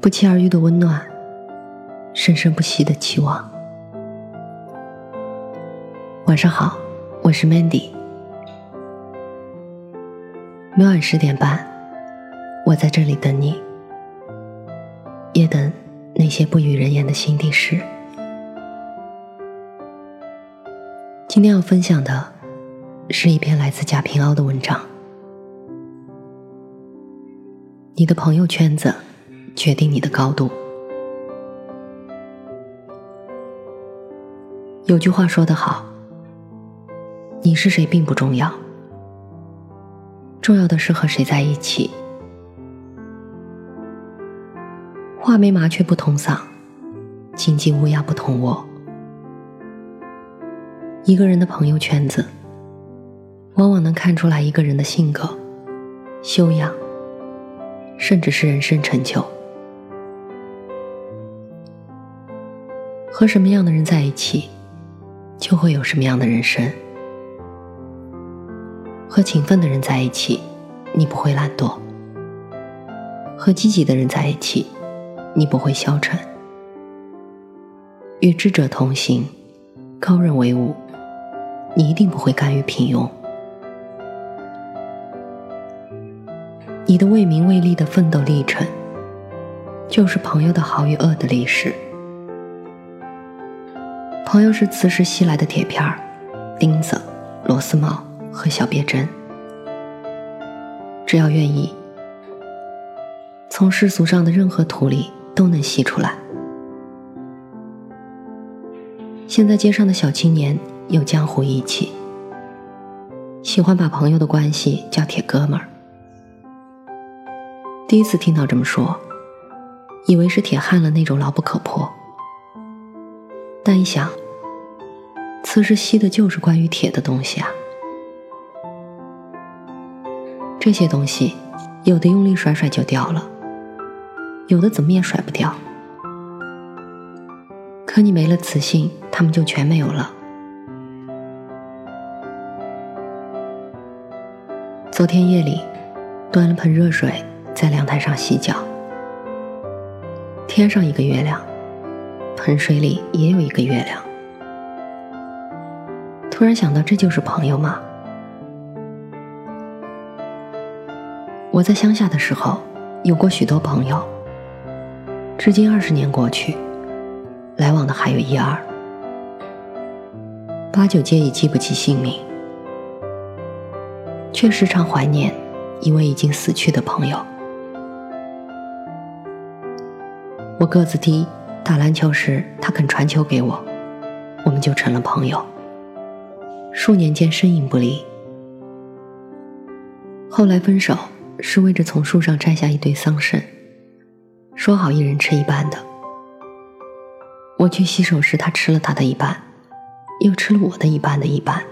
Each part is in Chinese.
不期而遇的温暖，生生不息的期望。晚上好，我是 Mandy。每晚十点半，我在这里等你，也等那些不与人言的心底事。今天要分享的是一篇来自贾平凹的文章。你的朋友圈子。决定你的高度。有句话说得好：“你是谁并不重要，重要的是和谁在一起。”画眉麻雀不同嗓，金鸡乌鸦不同窝。一个人的朋友圈子，往往能看出来一个人的性格、修养，甚至是人生成就。和什么样的人在一起，就会有什么样的人生。和勤奋的人在一起，你不会懒惰；和积极的人在一起，你不会消沉。与智者同行，高人为伍，你一定不会甘于平庸。你的为名为利的奋斗历程，就是朋友的好与恶的历史。朋友是磁石吸来的铁片儿、钉子、螺丝帽和小别针，只要愿意，从世俗上的任何土里都能吸出来。现在街上的小青年有江湖义气，喜欢把朋友的关系叫铁哥们儿。第一次听到这么说，以为是铁汉了那种牢不可破，但一想。磁石吸的就是关于铁的东西啊！这些东西，有的用力甩甩就掉了，有的怎么也甩不掉。可你没了磁性，它们就全没有了。昨天夜里，端了盆热水在凉台上洗脚，天上一个月亮，盆水里也有一个月亮。突然想到，这就是朋友吗？我在乡下的时候，有过许多朋友。至今二十年过去，来往的还有一二，八九皆已记不起姓名，却时常怀念一位已经死去的朋友。我个子低，打篮球时他肯传球给我，我们就成了朋友。数年间身影不离，后来分手是为着从树上摘下一堆桑葚，说好一人吃一半的。我去洗手时，他吃了他的一半，又吃了我的一半的一半。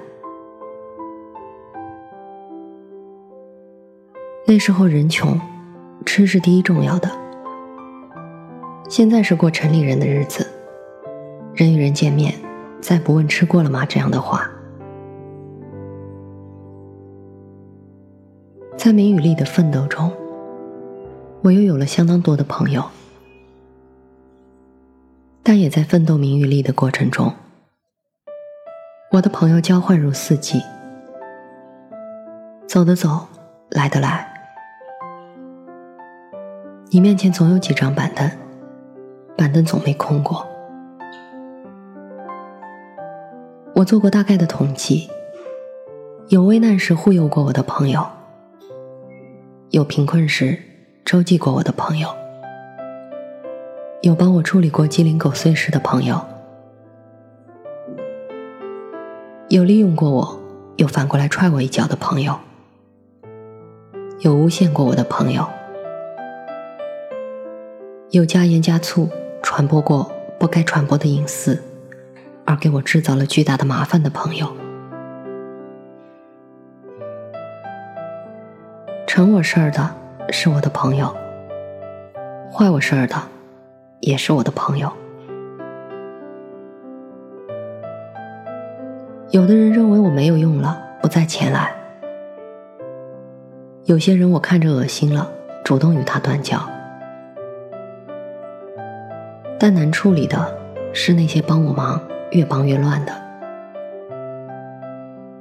那时候人穷，吃是第一重要的。现在是过城里人的日子，人与人见面，再不问吃过了吗这样的话。在名与利的奋斗中，我又有了相当多的朋友，但也在奋斗名与利的过程中，我的朋友交换如四季，走的走，来的来。你面前总有几张板凳，板凳总没空过。我做过大概的统计，有危难时忽悠过我的朋友。有贫困时周济过我的朋友，有帮我处理过鸡零狗碎事的朋友，有利用过我又反过来踹我一脚的朋友，有诬陷过我的朋友，有加盐加醋传播过不该传播的隐私，而给我制造了巨大的麻烦的朋友。成我事儿的是我的朋友，坏我事儿的也是我的朋友。有的人认为我没有用了，不再前来；有些人我看着恶心了，主动与他断交。但难处理的是那些帮我忙越帮越乱的，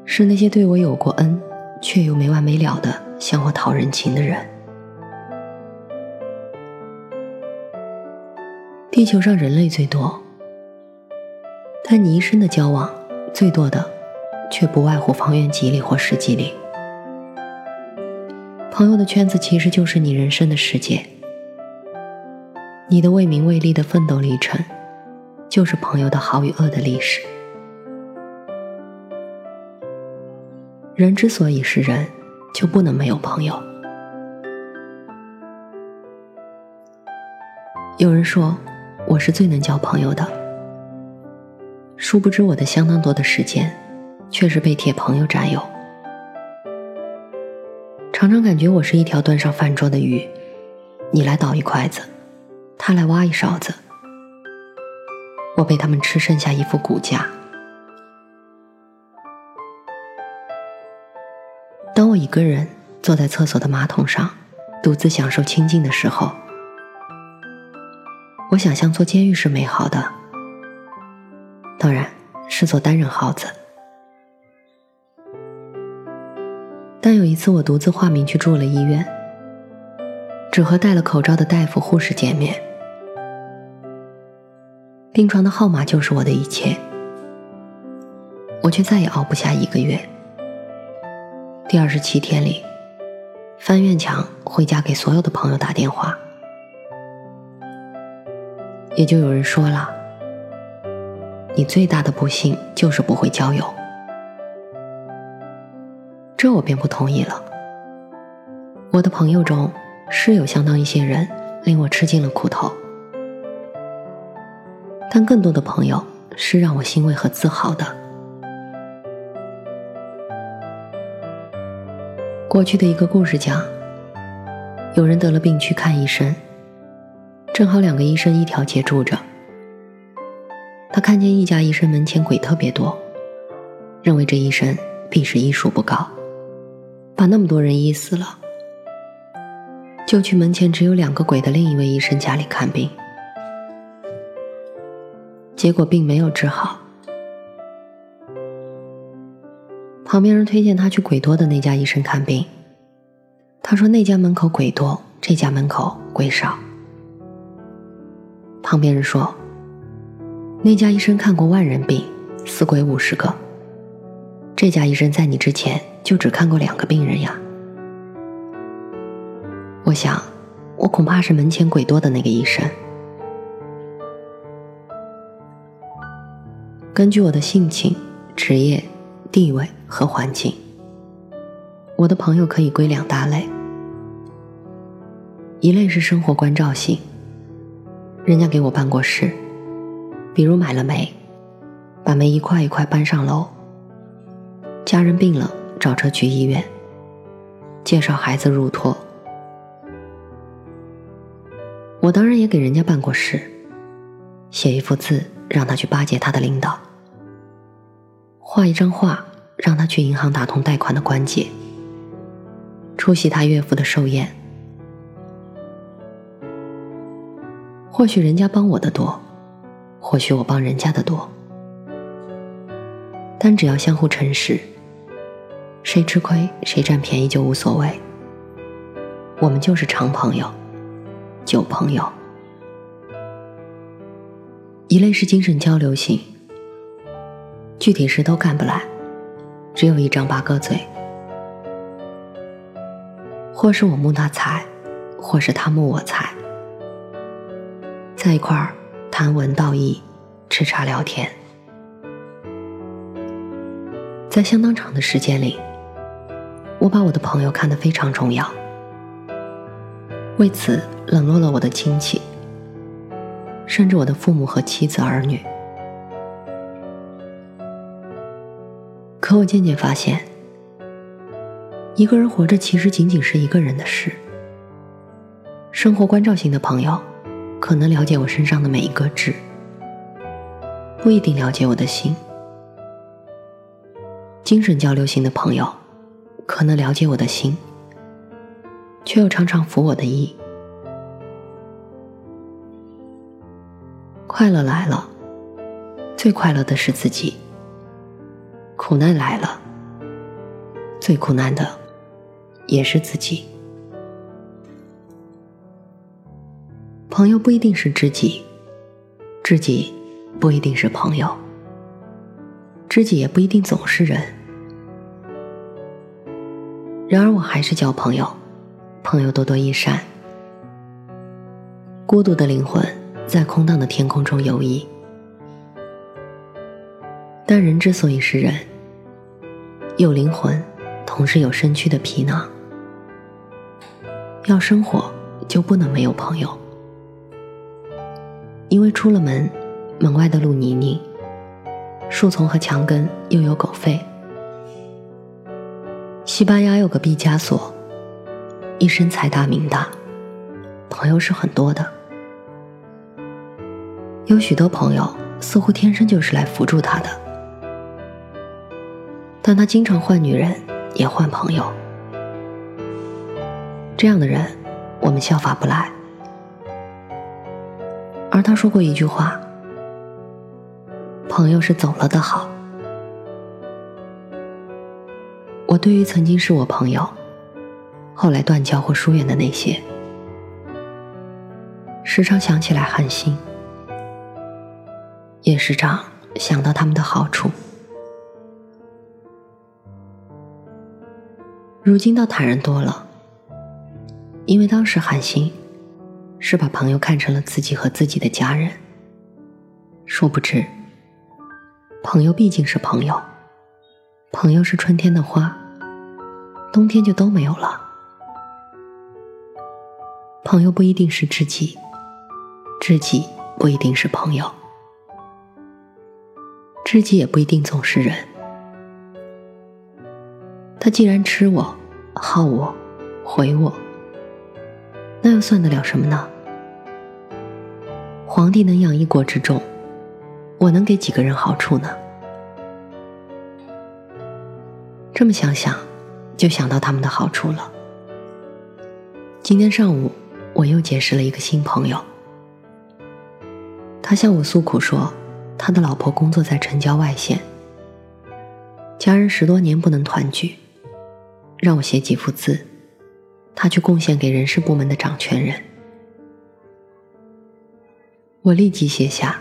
是那些对我有过恩却又没完没了的向我讨人情的人。地球上人类最多，但你一生的交往最多的，却不外乎方圆几里或十几里。朋友的圈子其实就是你人生的世界，你的为名为利的奋斗历程，就是朋友的好与恶的历史。人之所以是人，就不能没有朋友。有人说。我是最能交朋友的，殊不知我的相当多的时间，却是被铁朋友占有。常常感觉我是一条端上饭桌的鱼，你来倒一筷子，他来挖一勺子，我被他们吃剩下一副骨架。当我一个人坐在厕所的马桶上，独自享受清静的时候。我想象做监狱是美好的，当然是做单人号子。但有一次我独自化名去住了医院，只和戴了口罩的大夫、护士见面，病床的号码就是我的一切，我却再也熬不下一个月。第二十七天里，翻院墙回家给所有的朋友打电话。也就有人说了，你最大的不幸就是不会交友，这我便不同意了。我的朋友中是有相当一些人令我吃尽了苦头，但更多的朋友是让我欣慰和自豪的。过去的一个故事讲，有人得了病去看医生。正好两个医生一条街住着，他看见一家医生门前鬼特别多，认为这医生必是医术不高，把那么多人医死了，就去门前只有两个鬼的另一位医生家里看病，结果并没有治好。旁边人推荐他去鬼多的那家医生看病，他说那家门口鬼多，这家门口鬼少。旁边人说：“那家医生看过万人病，死鬼五十个。这家医生在你之前就只看过两个病人呀。”我想，我恐怕是门前鬼多的那个医生。根据我的性情、职业、地位和环境，我的朋友可以归两大类：一类是生活关照型。人家给我办过事，比如买了煤，把煤一块一块搬上楼；家人病了，找车去医院；介绍孩子入托。我当然也给人家办过事，写一幅字让他去巴结他的领导，画一张画让他去银行打通贷款的关节，出席他岳父的寿宴。或许人家帮我的多，或许我帮人家的多，但只要相互诚实，谁吃亏谁占便宜就无所谓。我们就是长朋友，旧朋友。一类是精神交流型，具体事都干不来，只有一张八哥嘴，或是我慕他才，或是他慕我才。在一块儿谈文道义，吃茶聊天，在相当长的时间里，我把我的朋友看得非常重要，为此冷落了我的亲戚，甚至我的父母和妻子儿女。我渐渐发现，一个人活着其实仅仅是一个人的事，生活关照型的朋友。可能了解我身上的每一个痣，不一定了解我的心。精神交流型的朋友，可能了解我的心，却又常常服我的意。快乐来了，最快乐的是自己；苦难来了，最苦难的也是自己。朋友不一定是知己，知己不一定是朋友，知己也不一定总是人。然而，我还是交朋友，朋友多多益善。孤独的灵魂在空荡的天空中游弋，但人之所以是人，有灵魂，同时有身躯的皮囊。要生活，就不能没有朋友。因为出了门，门外的路泥泞，树丛和墙根又有狗吠。西班牙有个毕加索，一生财大名大，朋友是很多的，有许多朋友似乎天生就是来扶助他的，但他经常换女人，也换朋友，这样的人我们效法不来。而他说过一句话：“朋友是走了的好。”我对于曾经是我朋友，后来断交或疏远的那些，时常想起来寒心，也时常想到他们的好处。如今倒坦然多了，因为当时寒心。是把朋友看成了自己和自己的家人，殊不知，朋友毕竟是朋友，朋友是春天的花，冬天就都没有了。朋友不一定是知己，知己不一定是朋友，知己也不一定总是人。他既然吃我、耗我、毁我。那又算得了什么呢？皇帝能养一国之众，我能给几个人好处呢？这么想想，就想到他们的好处了。今天上午，我又结识了一个新朋友。他向我诉苦说，他的老婆工作在城郊外县，家人十多年不能团聚，让我写几幅字。他去贡献给人事部门的掌权人，我立即写下。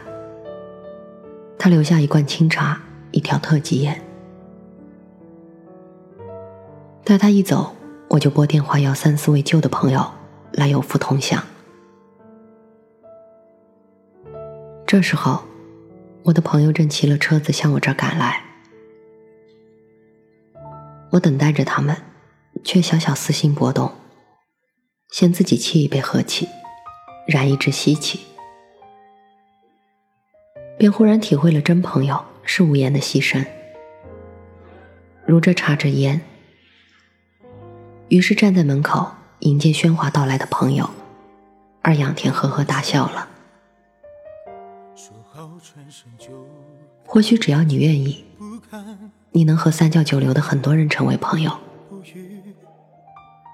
他留下一罐清茶，一条特级烟。待他一走，我就拨电话要三四位旧的朋友来有福同享。这时候，我的朋友正骑了车子向我这儿赶来，我等待着他们，却小小私心波动。先自己沏一杯喝起，燃一支吸气，便忽然体会了真朋友是无言的牺牲，如这插着烟。于是站在门口迎接喧哗到来的朋友，而仰天呵呵大笑了。或许只要你愿意，你能和三教九流的很多人成为朋友，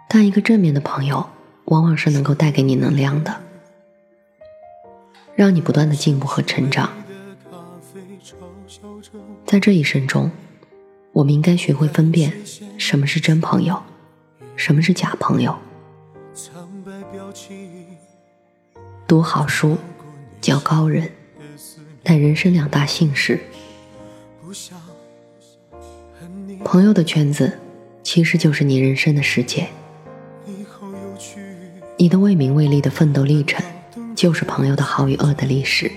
但一个正面的朋友。往往是能够带给你能量的，让你不断的进步和成长。在这一生中，我们应该学会分辨什么是真朋友，什么是假朋友。读好书，交高人，乃人生两大幸事。朋友的圈子，其实就是你人生的世界。你的为名为利的奋斗历程，就是朋友的好与恶的历史。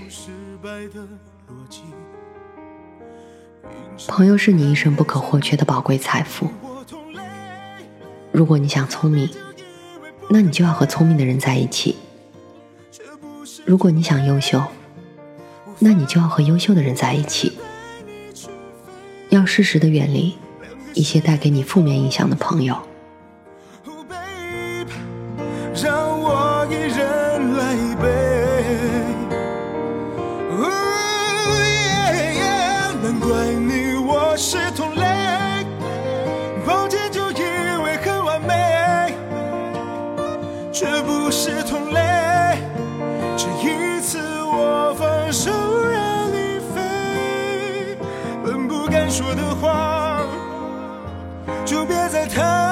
朋友是你一生不可或缺的宝贵财富。如果你想聪明，那你就要和聪明的人在一起；如果你想优秀，那你就要和优秀的人在一起。要适时的远离一些带给你负面影响的朋友。就